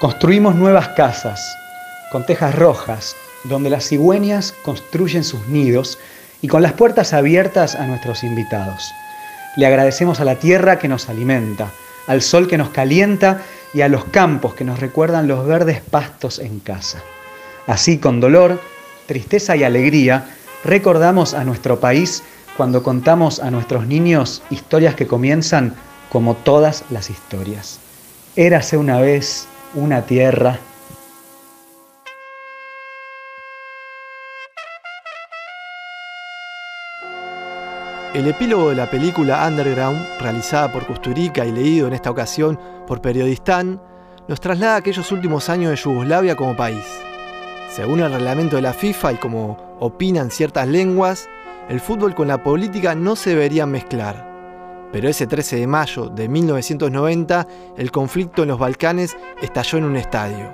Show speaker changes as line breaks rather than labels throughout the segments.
Construimos nuevas casas con tejas rojas, donde las cigüeñas construyen sus nidos y con las puertas abiertas a nuestros invitados. Le agradecemos a la tierra que nos alimenta, al sol que nos calienta y a los campos que nos recuerdan los verdes pastos en casa. Así, con dolor, tristeza y alegría, recordamos a nuestro país cuando contamos a nuestros niños historias que comienzan como todas las historias. Érase una vez una tierra
El epílogo de la película Underground, realizada por Kusturica y leído en esta ocasión por Periodistán, nos traslada aquellos últimos años de Yugoslavia como país. Según el reglamento de la FIFA y como opinan ciertas lenguas, el fútbol con la política no se deberían mezclar. Pero ese 13 de mayo de 1990, el conflicto en los Balcanes estalló en un estadio.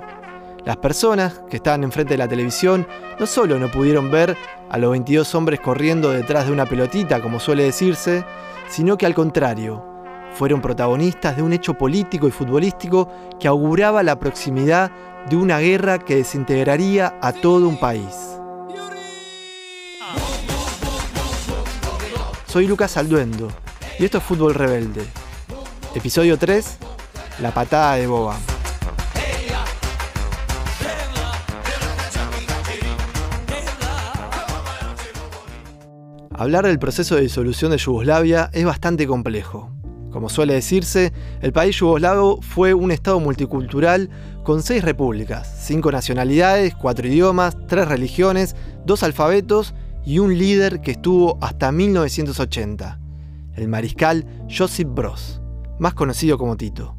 Las personas que estaban enfrente de la televisión no solo no pudieron ver a los 22 hombres corriendo detrás de una pelotita, como suele decirse, sino que al contrario, fueron protagonistas de un hecho político y futbolístico que auguraba la proximidad de una guerra que desintegraría a todo un país. Soy Lucas Alduendo y esto es Fútbol Rebelde. Episodio 3, La patada de Boba. Hablar del proceso de disolución de Yugoslavia es bastante complejo. Como suele decirse, el país yugoslavo fue un estado multicultural con seis repúblicas, cinco nacionalidades, cuatro idiomas, tres religiones, dos alfabetos y un líder que estuvo hasta 1980, el mariscal Josip Broz, más conocido como Tito.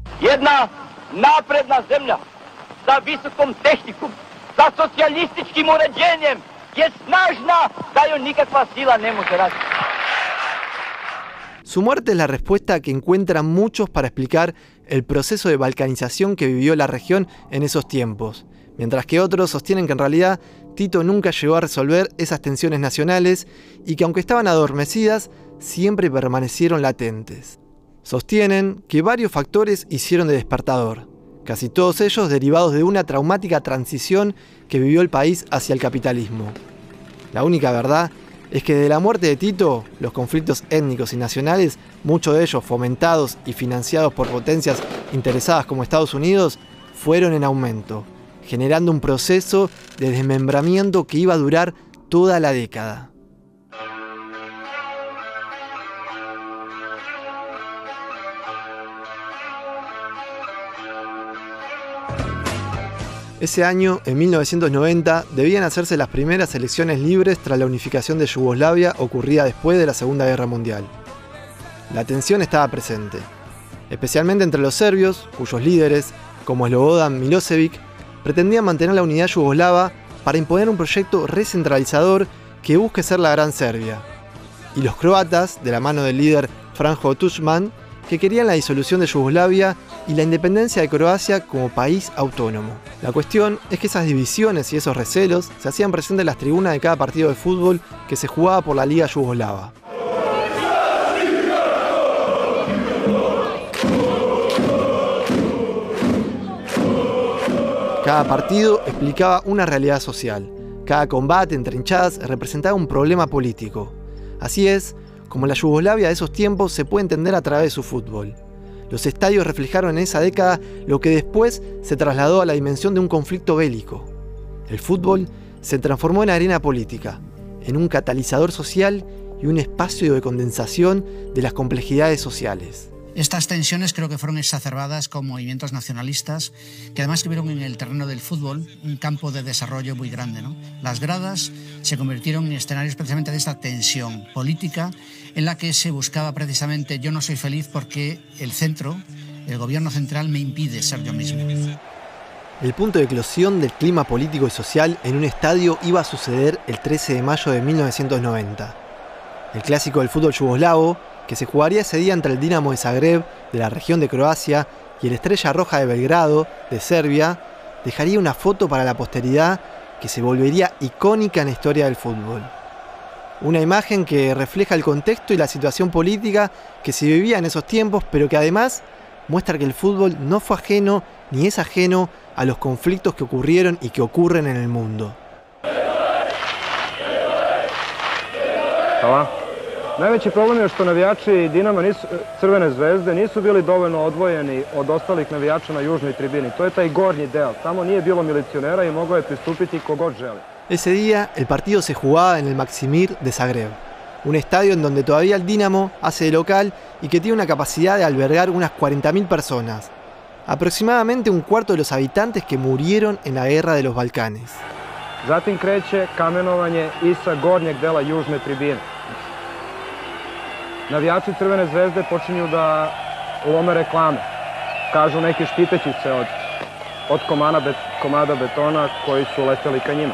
Su muerte es la respuesta que encuentran muchos para explicar el proceso de balcanización que vivió la región en esos tiempos, mientras que otros sostienen que en realidad Tito nunca llegó a resolver esas tensiones nacionales y que aunque estaban adormecidas, siempre permanecieron latentes. Sostienen que varios factores hicieron de despertador, casi todos ellos derivados de una traumática transición que vivió el país hacia el capitalismo. La única verdad es que de la muerte de Tito, los conflictos étnicos y nacionales, muchos de ellos fomentados y financiados por potencias interesadas como Estados Unidos, fueron en aumento, generando un proceso de desmembramiento que iba a durar toda la década. Ese año, en 1990, debían hacerse las primeras elecciones libres tras la unificación de Yugoslavia ocurrida después de la Segunda Guerra Mundial. La tensión estaba presente, especialmente entre los serbios, cuyos líderes, como Slobodan Milosevic, pretendían mantener la unidad yugoslava para imponer un proyecto recentralizador que busque ser la Gran Serbia, y los croatas, de la mano del líder Franjo Tuđman, que querían la disolución de Yugoslavia y la independencia de Croacia como país autónomo. La cuestión es que esas divisiones y esos recelos se hacían presentes en las tribunas de cada partido de fútbol que se jugaba por la Liga Yugoslava. Cada partido explicaba una realidad social. Cada combate entre hinchadas representaba un problema político. Así es como la Yugoslavia de esos tiempos se puede entender a través de su fútbol. Los estadios reflejaron en esa década lo que después se trasladó a la dimensión de un conflicto bélico. El fútbol se transformó en arena política, en un catalizador social y un espacio de condensación de las complejidades sociales.
Estas tensiones creo que fueron exacerbadas con movimientos nacionalistas que además tuvieron en el terreno del fútbol un campo de desarrollo muy grande. Las gradas se convirtieron en escenarios precisamente de esta tensión política en la que se buscaba precisamente yo no soy feliz porque el centro, el gobierno central me impide ser yo mismo.
El punto de eclosión del clima político y social en un estadio iba a suceder el 13 de mayo de 1990. El clásico del fútbol yugoslavo que se jugaría ese día entre el Dinamo de Zagreb, de la región de Croacia, y el Estrella Roja de Belgrado, de Serbia, dejaría una foto para la posteridad que se volvería icónica en la historia del fútbol. Una imagen que refleja el contexto y la situación política que se vivía en esos tiempos, pero que además muestra que el fútbol no fue ajeno ni es ajeno a los conflictos que ocurrieron y que ocurren en el mundo.
Najveći problem je što navijači Dinama nisu, Crvene zvezde nisu bili dovoljno odvojeni od ostalih navijača na južnoj tribini. To je taj gornji deo. Tamo nije bilo milicionera i mogao je pristupiti kogod želi.
Ese día el partido se jugaba en el Maximir de Zagreb, un estadio en donde todavía el Dinamo hace de local y que tiene una capacidad de albergar unas 40.000 personas, aproximadamente un cuarto de los habitantes que murieron en la guerra de los Balcanes.
Zatim kreće kamenovanje i sa gornjeg dela južne tribine. Navijači Crvene zvezde počinju da lome reklame. Kažu neki štiteći se od, od komana bet, komada betona koji su leteli ka njima.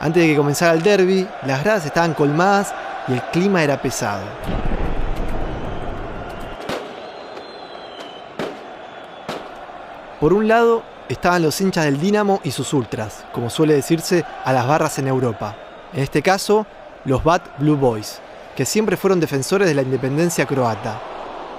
Antes de que comenzara el derby, las gradas estaban colmadas y el clima era pesado. Por un lado estaban los hinchas del Dinamo y sus ultras, como suele decirse a las barras en Europa. En este caso, los Bad Blue Boys, que siempre fueron defensores de la independencia croata.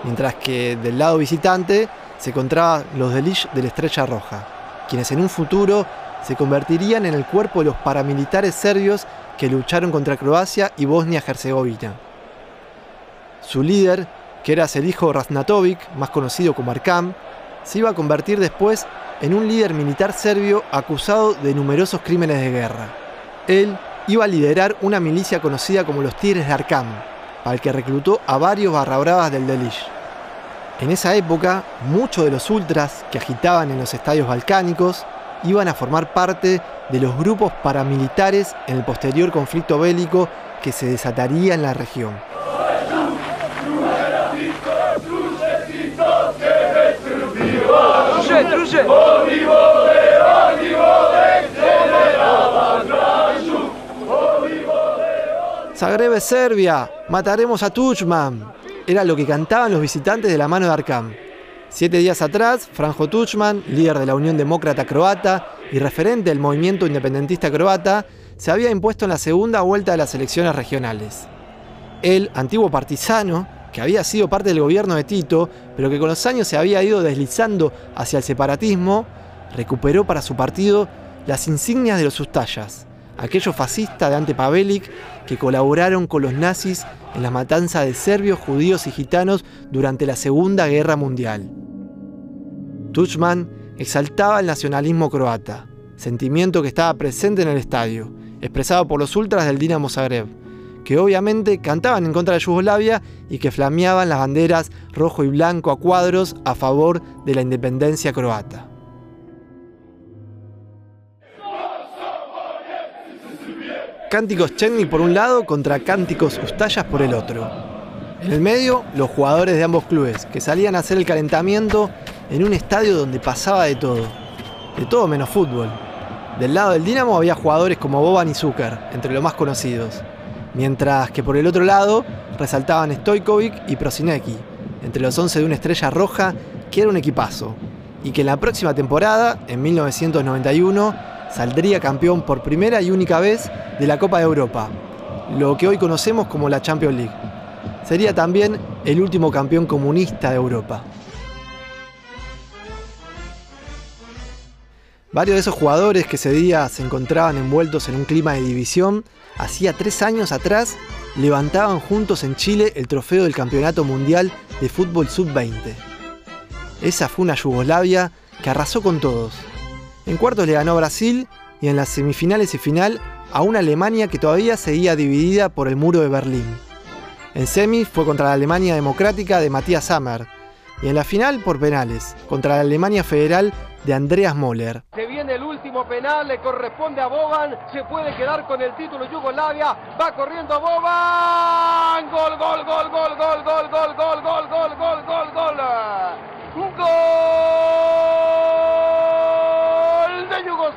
Mientras que del lado visitante se encontraban los Delish de la Estrella Roja, quienes en un futuro se convertirían en el cuerpo de los paramilitares serbios que lucharon contra Croacia y Bosnia-Herzegovina. Su líder, que era Selijo Raznatovic, más conocido como Arkam, se iba a convertir después en un líder militar serbio acusado de numerosos crímenes de guerra. Él iba a liderar una milicia conocida como los Tigres de Arkam, para el que reclutó a varios barrabravas del Delish. En esa época, muchos de los ultras que agitaban en los estadios balcánicos iban a formar parte de los grupos paramilitares en el posterior conflicto bélico que se desataría en la región. Zagreb Serbia, mataremos a Tuchman. Era lo que cantaban los visitantes de la mano de Arkam. Siete días atrás, Franjo Tuchman, líder de la Unión Demócrata Croata y referente del movimiento independentista croata, se había impuesto en la segunda vuelta de las elecciones regionales. Él, antiguo partisano, que había sido parte del gobierno de Tito, pero que con los años se había ido deslizando hacia el separatismo, recuperó para su partido las insignias de los Ustallas, aquellos fascistas de Ante Pavelic que colaboraron con los nazis en la matanza de serbios, judíos y gitanos durante la Segunda Guerra Mundial. Tuchman exaltaba el nacionalismo croata, sentimiento que estaba presente en el estadio, expresado por los ultras del Dinamo Zagreb, que obviamente cantaban en contra de Yugoslavia y que flameaban las banderas rojo y blanco a cuadros a favor de la independencia croata. Cánticos Chenny por un lado contra Cánticos Ustallas por el otro. En el medio, los jugadores de ambos clubes, que salían a hacer el calentamiento en un estadio donde pasaba de todo. De todo menos fútbol. Del lado del Dinamo había jugadores como Boban y Zucker, entre los más conocidos. Mientras que por el otro lado resaltaban Stojkovic y Prosinecki, entre los 11 de una estrella roja que era un equipazo. Y que en la próxima temporada, en 1991, saldría campeón por primera y única vez de la Copa de Europa, lo que hoy conocemos como la Champions League. Sería también el último campeón comunista de Europa. Varios de esos jugadores que ese día se encontraban envueltos en un clima de división, hacía tres años atrás levantaban juntos en Chile el trofeo del Campeonato Mundial de Fútbol Sub-20. Esa fue una Yugoslavia que arrasó con todos. En cuartos le ganó Brasil y en las semifinales y final a una Alemania que todavía seguía dividida por el muro de Berlín. En semis fue contra la Alemania democrática de Matías Sammer y en la final por penales contra la Alemania federal de Andreas Moller.
Se viene el último penal, le corresponde a Boban, se puede quedar con el título Yugoslavia, va corriendo Boban, gol, gol, gol, gol, gol, gol, gol, gol, gol, gol, gol, gol, gol, gol de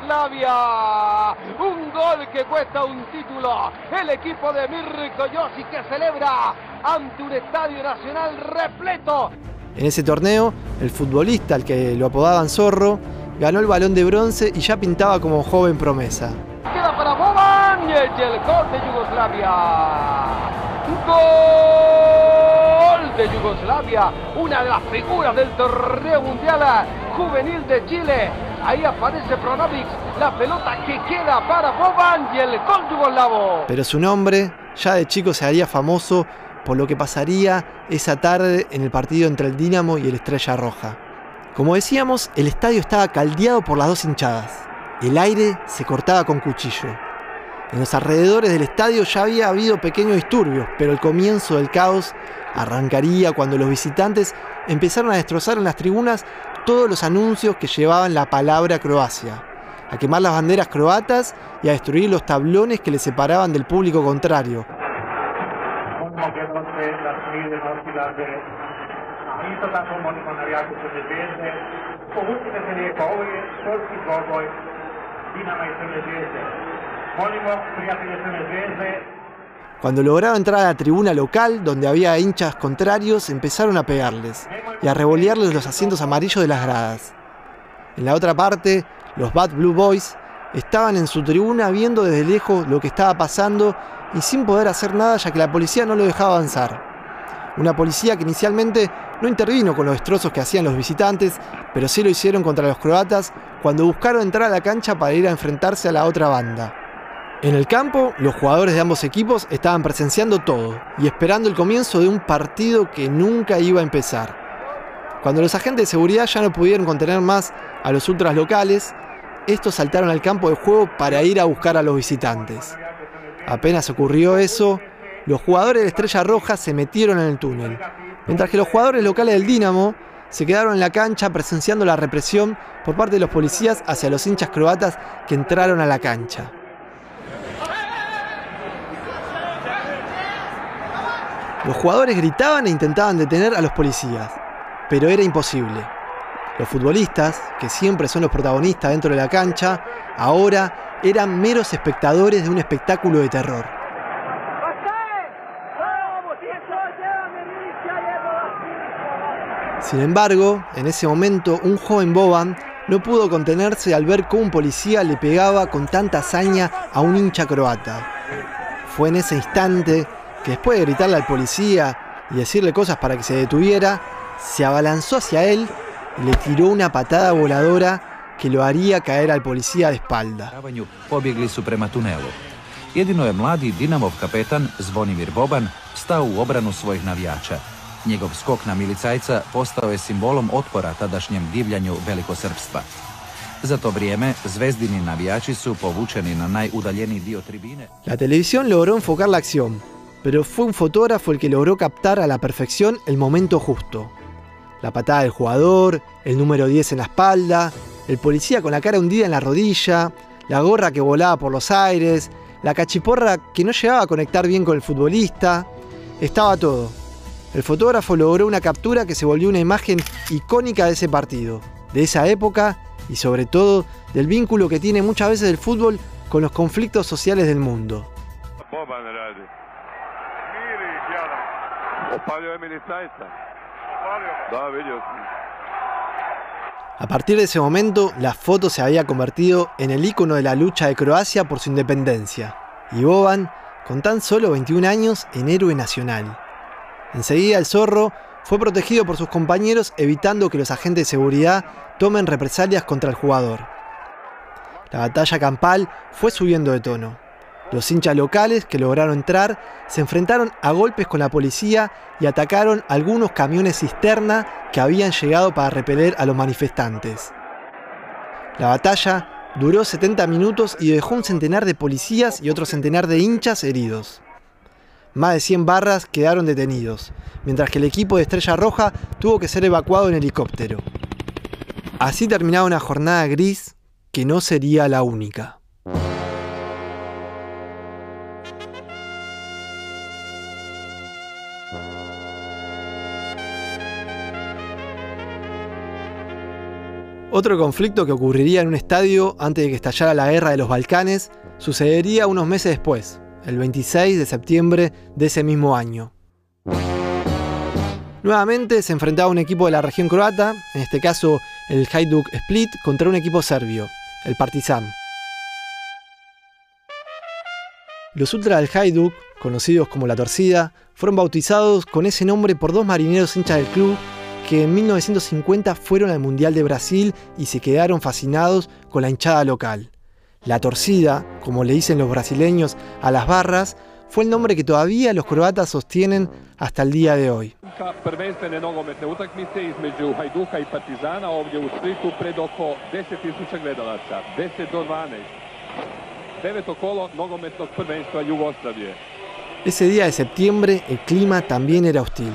Yugoslavia, un gol que cuesta un título, el equipo de Mirko Yossi que celebra ante un estadio nacional repleto.
En ese torneo, el futbolista al que lo apodaban Zorro ganó el balón de bronce y ya pintaba como joven promesa.
Queda para Boban y el gol de Yugoslavia. Gol de Yugoslavia, una de las figuras del torneo mundial juvenil de Chile. Ahí aparece Pronovic, la pelota que queda para Boban y el gol yugoslavo.
Pero su nombre ya de chico se haría famoso por lo que pasaría esa tarde en el partido entre el Dinamo y el Estrella Roja. Como decíamos, el estadio estaba caldeado por las dos hinchadas. El aire se cortaba con cuchillo. En los alrededores del estadio ya había habido pequeños disturbios, pero el comienzo del caos arrancaría cuando los visitantes empezaron a destrozar en las tribunas todos los anuncios que llevaban la palabra Croacia, a quemar las banderas croatas y a destruir los tablones que le separaban del público contrario. Cuando lograron entrar a la tribuna local, donde había hinchas contrarios, empezaron a pegarles y a revolearles los asientos amarillos de las gradas. En la otra parte, los Bad Blue Boys estaban en su tribuna viendo desde lejos lo que estaba pasando y sin poder hacer nada ya que la policía no lo dejaba avanzar. Una policía que inicialmente no intervino con los destrozos que hacían los visitantes, pero sí lo hicieron contra los croatas cuando buscaron entrar a la cancha para ir a enfrentarse a la otra banda. En el campo, los jugadores de ambos equipos estaban presenciando todo y esperando el comienzo de un partido que nunca iba a empezar. Cuando los agentes de seguridad ya no pudieron contener más a los ultras locales, estos saltaron al campo de juego para ir a buscar a los visitantes. Apenas ocurrió eso, los jugadores de Estrella Roja se metieron en el túnel, mientras que los jugadores locales del Dinamo se quedaron en la cancha presenciando la represión por parte de los policías hacia los hinchas croatas que entraron a la cancha. Los jugadores gritaban e intentaban detener a los policías, pero era imposible. Los futbolistas, que siempre son los protagonistas dentro de la cancha, ahora eran meros espectadores de un espectáculo de terror. Sin embargo, en ese momento, un joven Boban no pudo contenerse al ver cómo un policía le pegaba con tanta hazaña a un hincha croata. Fue en ese instante que después de gritarle al policía y decirle cosas para que se detuviera, se abalanzó hacia él y le tiró una patada voladora que lo haría caer al policía de espalda.
su prema tunelu. Jedino je mladi Dinamov kapetan Zvonimir Boban stao u obranu svojih navijača Njegov skok na milicajca postao je simbolom otpora tadašnjem divljanju velikosrpstva. Za to vrijeme zvezdini navijači su povučeni na najudaljeniji dio tribine.
La televisión logró enfocar la acción, pero fue un fotógrafo el que logró captar a la perfección el momento justo. La patada del jugador, el número 10 en la espalda, el policía con la cara hundida en la rodilla, la gorra que volaba por los aires, la cachiporra que no llegaba a conectar bien con el futbolista. Estaba todo el fotógrafo logró una captura que se volvió una imagen icónica de ese partido, de esa época y sobre todo del vínculo que tiene muchas veces el fútbol con los conflictos sociales del mundo. A partir de ese momento, la foto se había convertido en el icono de la lucha de Croacia por su independencia, y Boban, con tan solo 21 años, en héroe nacional. Enseguida el zorro fue protegido por sus compañeros evitando que los agentes de seguridad tomen represalias contra el jugador. La batalla campal fue subiendo de tono. Los hinchas locales que lograron entrar se enfrentaron a golpes con la policía y atacaron algunos camiones cisterna que habían llegado para repeler a los manifestantes. La batalla duró 70 minutos y dejó un centenar de policías y otro centenar de hinchas heridos. Más de 100 barras quedaron detenidos, mientras que el equipo de Estrella Roja tuvo que ser evacuado en helicóptero. Así terminaba una jornada gris que no sería la única. Otro conflicto que ocurriría en un estadio antes de que estallara la guerra de los Balcanes sucedería unos meses después, el 26 de septiembre de ese mismo año. Nuevamente se enfrentaba un equipo de la región croata, en este caso el Hajduk Split, contra un equipo serbio, el Partizan. Los ultras del Hajduk, conocidos como La Torcida, fueron bautizados con ese nombre por dos marineros hinchas del club que en 1950 fueron al Mundial de Brasil y se quedaron fascinados con la hinchada local. La torcida, como le dicen los brasileños a las barras, fue el nombre que todavía los croatas sostienen hasta el día de hoy.
Prvenstvene nogometne utakmice između Hajduka i Partizana ovdje u Splitu pred oko 10.000 gledalaca, 10 do 12. Deveto kolo nogometnog prvenstva Jugoslavije.
Ese día de septiembre el clima también era hostil.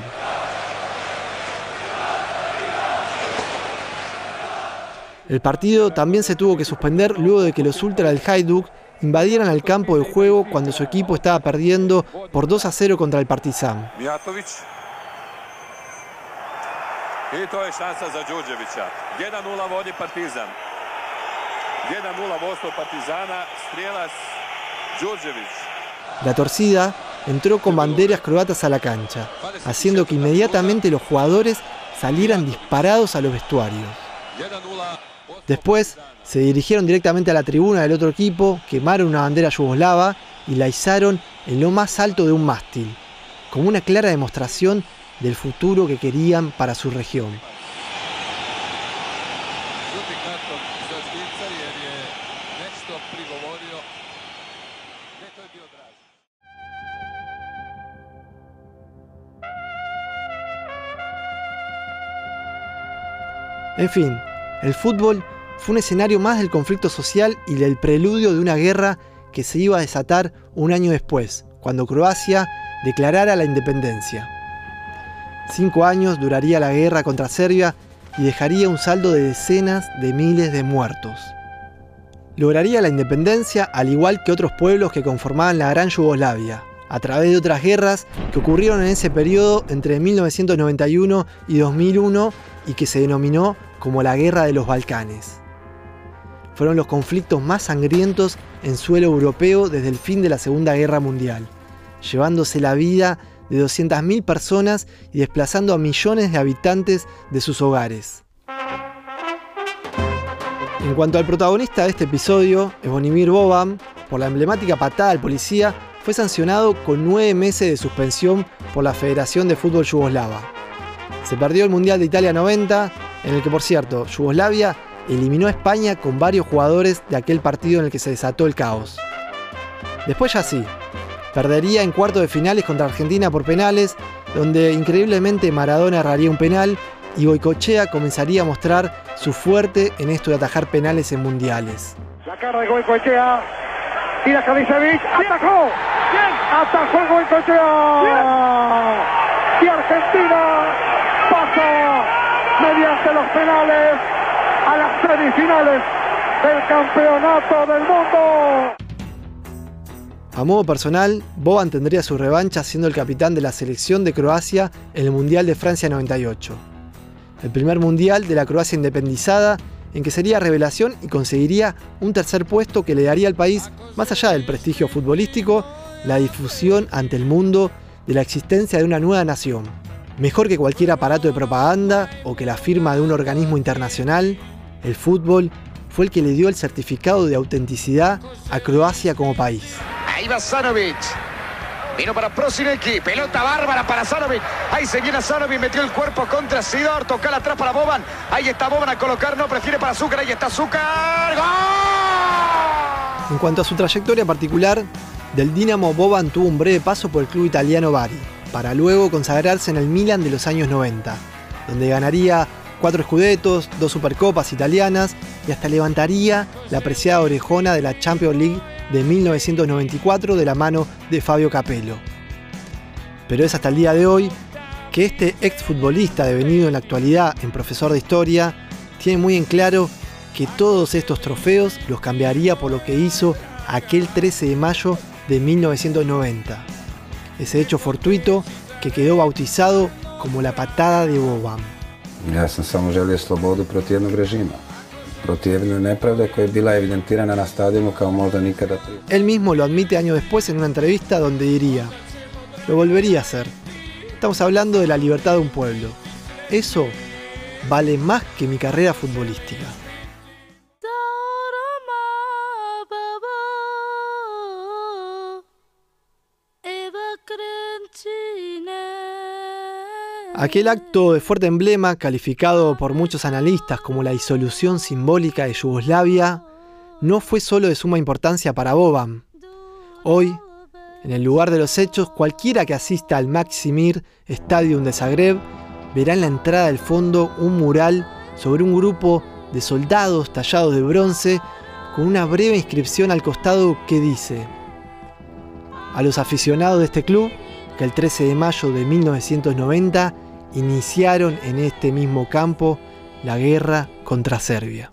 El partido también se tuvo que suspender luego de que los ultras del Hajduk invadieran el campo de juego cuando su equipo estaba perdiendo por 2 a 0 contra el Partizan.
Mijatović. I to je šansa za Đurđevića. 1-0 vodi Partizan. 1-0 vodstvo Partizana, strijelac Đurđević.
La torcida entró con banderas croatas a la cancha, haciendo que inmediatamente los jugadores salieran disparados a los vestuarios.
1-0
Después se dirigieron directamente a la tribuna del otro equipo, quemaron una bandera yugoslava y la izaron en lo más alto de un mástil, como una clara demostración del futuro que querían para su región. En fin, el fútbol fue un escenario más del conflicto social y del preludio de una guerra que se iba a desatar un año después, cuando Croacia declarara la independencia. Cinco años duraría la guerra contra Serbia y dejaría un saldo de decenas de miles de muertos. Lograría la independencia al igual que otros pueblos que conformaban la Gran Yugoslavia, a través de otras guerras que ocurrieron en ese periodo entre 1991 y 2001 y que se denominó como la Guerra de los Balcanes. Fueron los conflictos más sangrientos en suelo europeo desde el fin de la Segunda Guerra Mundial, llevándose la vida de 200.000 personas y desplazando a millones de habitantes de sus hogares. En cuanto al protagonista de este episodio, Evonimir Boban, por la emblemática patada al policía, fue sancionado con nueve meses de suspensión por la Federación de Fútbol Yugoslava. Se perdió el Mundial de Italia 90, en el que por cierto, Yugoslavia eliminó a España con varios jugadores de aquel partido en el que se desató el caos. Después ya sí, perdería en cuartos de finales contra Argentina por penales, donde increíblemente Maradona erraría un penal y Boicochea comenzaría a mostrar su fuerte en esto de atajar penales en mundiales.
La cara de Goicoechea. Tira Kalisevic. ¡Atacó! ¡Atajó! Y Argentina pasa mediante los penales semifinales del campeonato del mundo.
A modo personal, Boban tendría su revancha siendo el capitán de la selección de Croacia en el Mundial de Francia 98. El primer Mundial de la Croacia independizada en que sería revelación y conseguiría un tercer puesto que le daría al país, más allá del prestigio futbolístico, la difusión ante el mundo de la existencia de una nueva nación. Mejor que cualquier aparato de propaganda o que la firma de un organismo internacional, el fútbol fue el que le dio el certificado de autenticidad a Croacia como país.
Ahí va Sanovic. Vino para Prosinecki. Pelota bárbara para Sanovic. Ahí se viene Sanovic. Metió el cuerpo contra Sidor. Tocar atrás para Boban. Ahí está Boban a colocar. No prefiere para Azúcar. Ahí está Azúcar. ¡Gol!
En cuanto a su trayectoria particular, del Dinamo Boban tuvo un breve paso por el club italiano Bari, para luego consagrarse en el Milan de los años 90, donde ganaría cuatro escudetos, dos supercopas italianas y hasta levantaría la apreciada orejona de la Champions League de 1994 de la mano de Fabio Capello. Pero es hasta el día de hoy que este exfutbolista devenido en la actualidad en profesor de historia tiene muy en claro que todos estos trofeos los cambiaría por lo que hizo aquel 13 de mayo de 1990. Ese hecho fortuito que quedó bautizado como la patada de Boban. Él mismo lo admite años después en una entrevista donde diría, lo volvería a hacer. Estamos hablando de la libertad de un pueblo. Eso vale más que mi carrera futbolística. Aquel acto de fuerte emblema, calificado por muchos analistas como la disolución simbólica de Yugoslavia, no fue solo de suma importancia para Boban. Hoy, en el lugar de los hechos, cualquiera que asista al Maximir Stadium de Zagreb verá en la entrada del fondo un mural sobre un grupo de soldados tallados de bronce con una breve inscripción al costado que dice, a los aficionados de este club, que el 13 de mayo de 1990 iniciaron en este mismo campo la guerra contra Serbia.